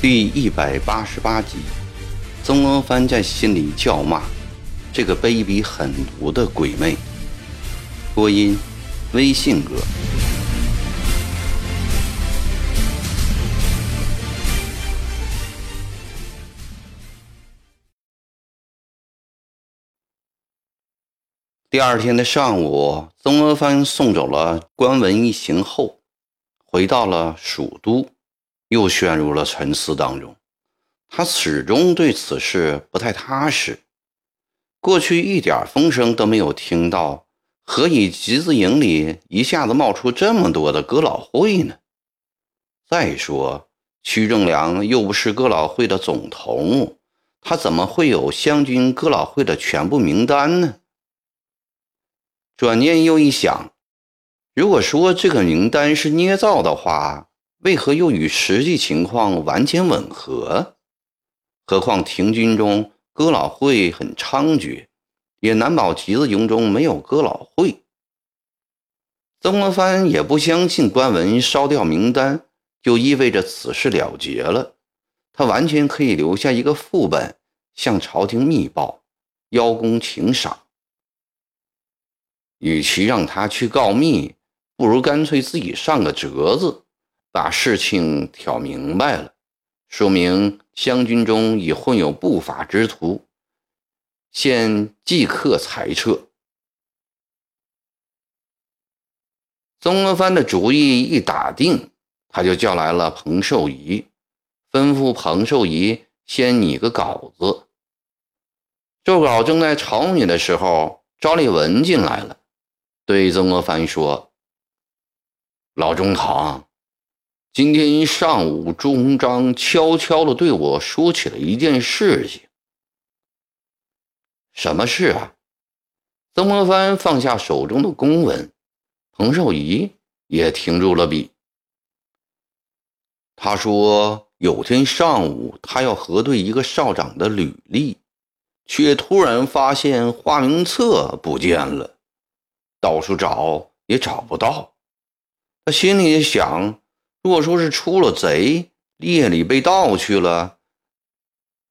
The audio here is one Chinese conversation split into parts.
第一百八十八集，曾国藩在心里叫骂：“这个卑鄙狠毒的鬼魅！”播音：微信哥。第二天的上午，曾国藩送走了关文一行后，回到了蜀都。又陷入了沉思当中，他始终对此事不太踏实。过去一点风声都没有听到，何以集字营里一下子冒出这么多的哥老会呢？再说，屈正良又不是哥老会的总头目，他怎么会有湘军哥老会的全部名单呢？转念又一想，如果说这个名单是捏造的话，为何又与实际情况完全吻合？何况廷军中哥老会很猖獗，也难保集子营中没有哥老会。曾国藩也不相信官文烧掉名单就意味着此事了结了，他完全可以留下一个副本，向朝廷密报，邀功请赏。与其让他去告密，不如干脆自己上个折子。把事情挑明白了，说明湘军中已混有不法之徒，现即刻裁撤。曾国藩的主意一打定，他就叫来了彭寿仪，吩咐彭寿仪先拟个稿子。奏稿正在草拟的时候，赵立文进来了，对曾国藩说：“老中堂。”今天上午，朱鸿章悄悄地对我说起了一件事情。什么事啊？曾国藩放下手中的公文，彭寿仪也停住了笔。他说，有天上午，他要核对一个少长的履历，却突然发现花名册不见了，到处找也找不到。他心里想。如果说是出了贼，夜里被盗去了，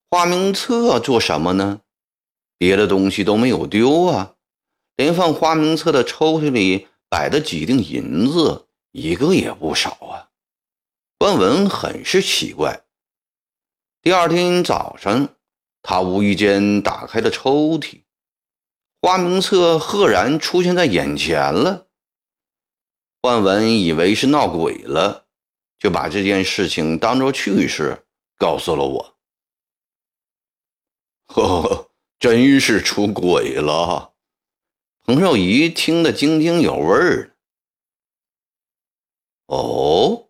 花名册做什么呢？别的东西都没有丢啊，连放花名册的抽屉里摆的几锭银子，一个也不少啊。关文很是奇怪。第二天早上，他无意间打开了抽屉，花名册赫然出现在眼前了。万文以为是闹鬼了。就把这件事情当做趣事告诉了我。呵 呵，真是出轨了！彭寿仪听得津津有味儿。哦，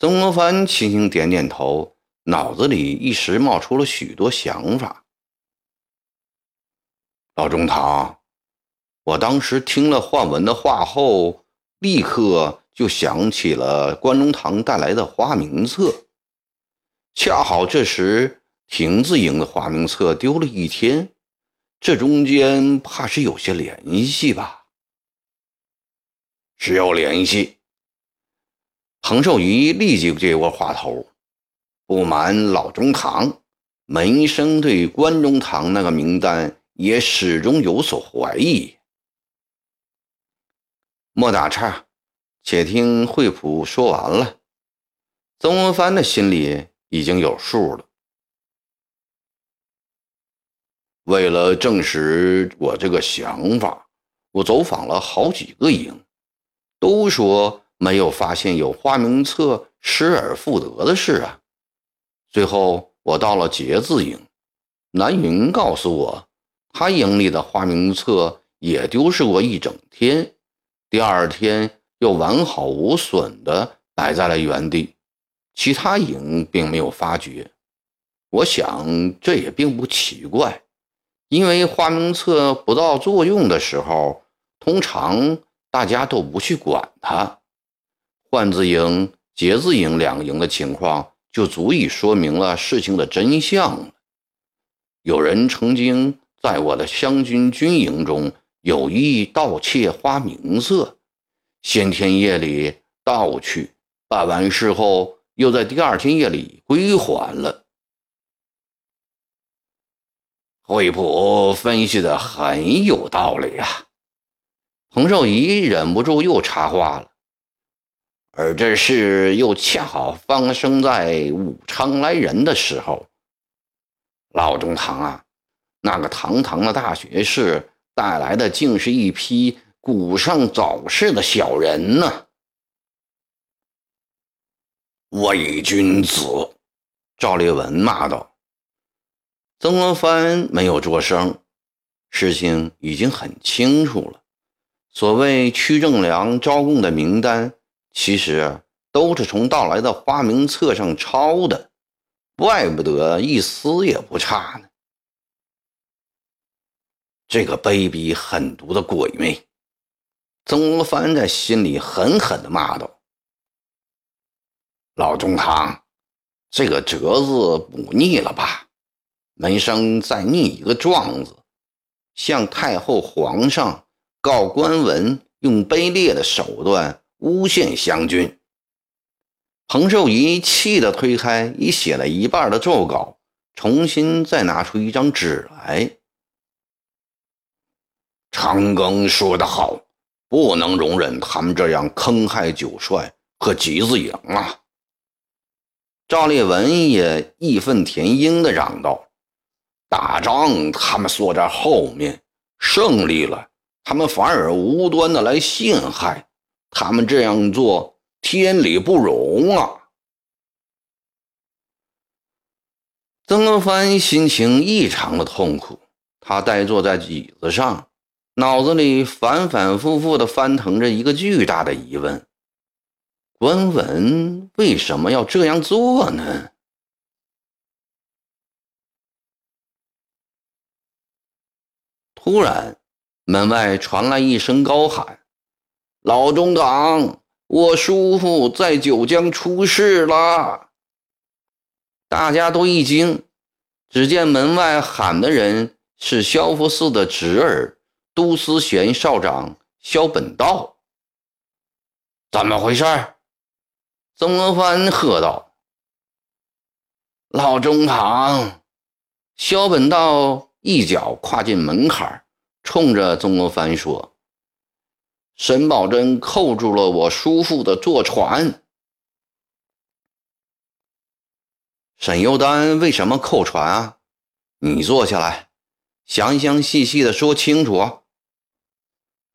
曾国藩轻轻点点头，脑子里一时冒出了许多想法。老中堂，我当时听了焕文的话后，立刻。就想起了关中堂带来的花名册，恰好这时亭子营的花名册丢了一天，这中间怕是有些联系吧？是有联系。彭寿仪立即接过话头：“不瞒老中堂，门生对关中堂那个名单也始终有所怀疑。”莫打岔。且听惠普说完了，曾国藩的心里已经有数了。为了证实我这个想法，我走访了好几个营，都说没有发现有花名册失而复得的事啊。最后我到了节字营，南云告诉我，他营里的花名册也丢失过一整天，第二天。又完好无损地摆在了原地，其他营并没有发觉。我想这也并不奇怪，因为花名册不到作用的时候，通常大家都不去管它。换字营、节字营两营的情况就足以说明了事情的真相了。有人曾经在我的湘军军营中有意盗窃花名册，先天夜里盗去，办完事后又在第二天夜里归还了。惠普分析的很有道理啊！彭寿仪忍不住又插话了。而这事又恰好发生在武昌来人的时候。老中堂啊，那个堂堂的大学士带来的竟是一批古上早逝的小人呢！伪君子！赵烈文骂道。曾国藩没有作声，事情已经很清楚了。所谓屈正良招供的名单。其实都是从到来的花名册上抄的，怪不得一丝也不差呢。这个卑鄙狠毒的鬼魅，曾国藩在心里狠狠地骂道：“老中堂，这个折子补逆了吧？门生再拟一个状子，向太后、皇上告官文用卑劣的手段。”诬陷湘军，彭寿仪气得推开已写了一半的奏稿，重新再拿出一张纸来。长庚说得好，不能容忍他们这样坑害九帅和吉子营啊！赵烈文也义愤填膺地嚷道：“打仗他们缩在后面，胜利了他们反而无端的来陷害。”他们这样做天理不容啊！曾国藩心情异常的痛苦，他呆坐在椅子上，脑子里反反复复的翻腾着一个巨大的疑问：关文为什么要这样做呢？突然，门外传来一声高喊。老中堂，我叔父在九江出事了！大家都一惊，只见门外喊的人是萧福寺的侄儿都司衔少长萧本道。怎么回事？曾国藩喝道：“老中堂！”萧本道一脚跨进门槛，冲着曾国藩说。沈葆桢扣住了我叔父的坐船。沈幼丹为什么扣船啊？你坐下来，详详细细的说清楚啊。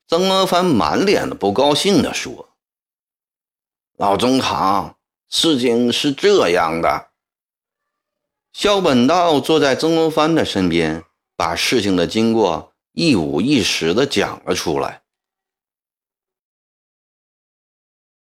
曾国藩满脸的不高兴地说：“老中堂，事情是这样的。”萧本道坐在曾国藩的身边，把事情的经过一五一十的讲了出来。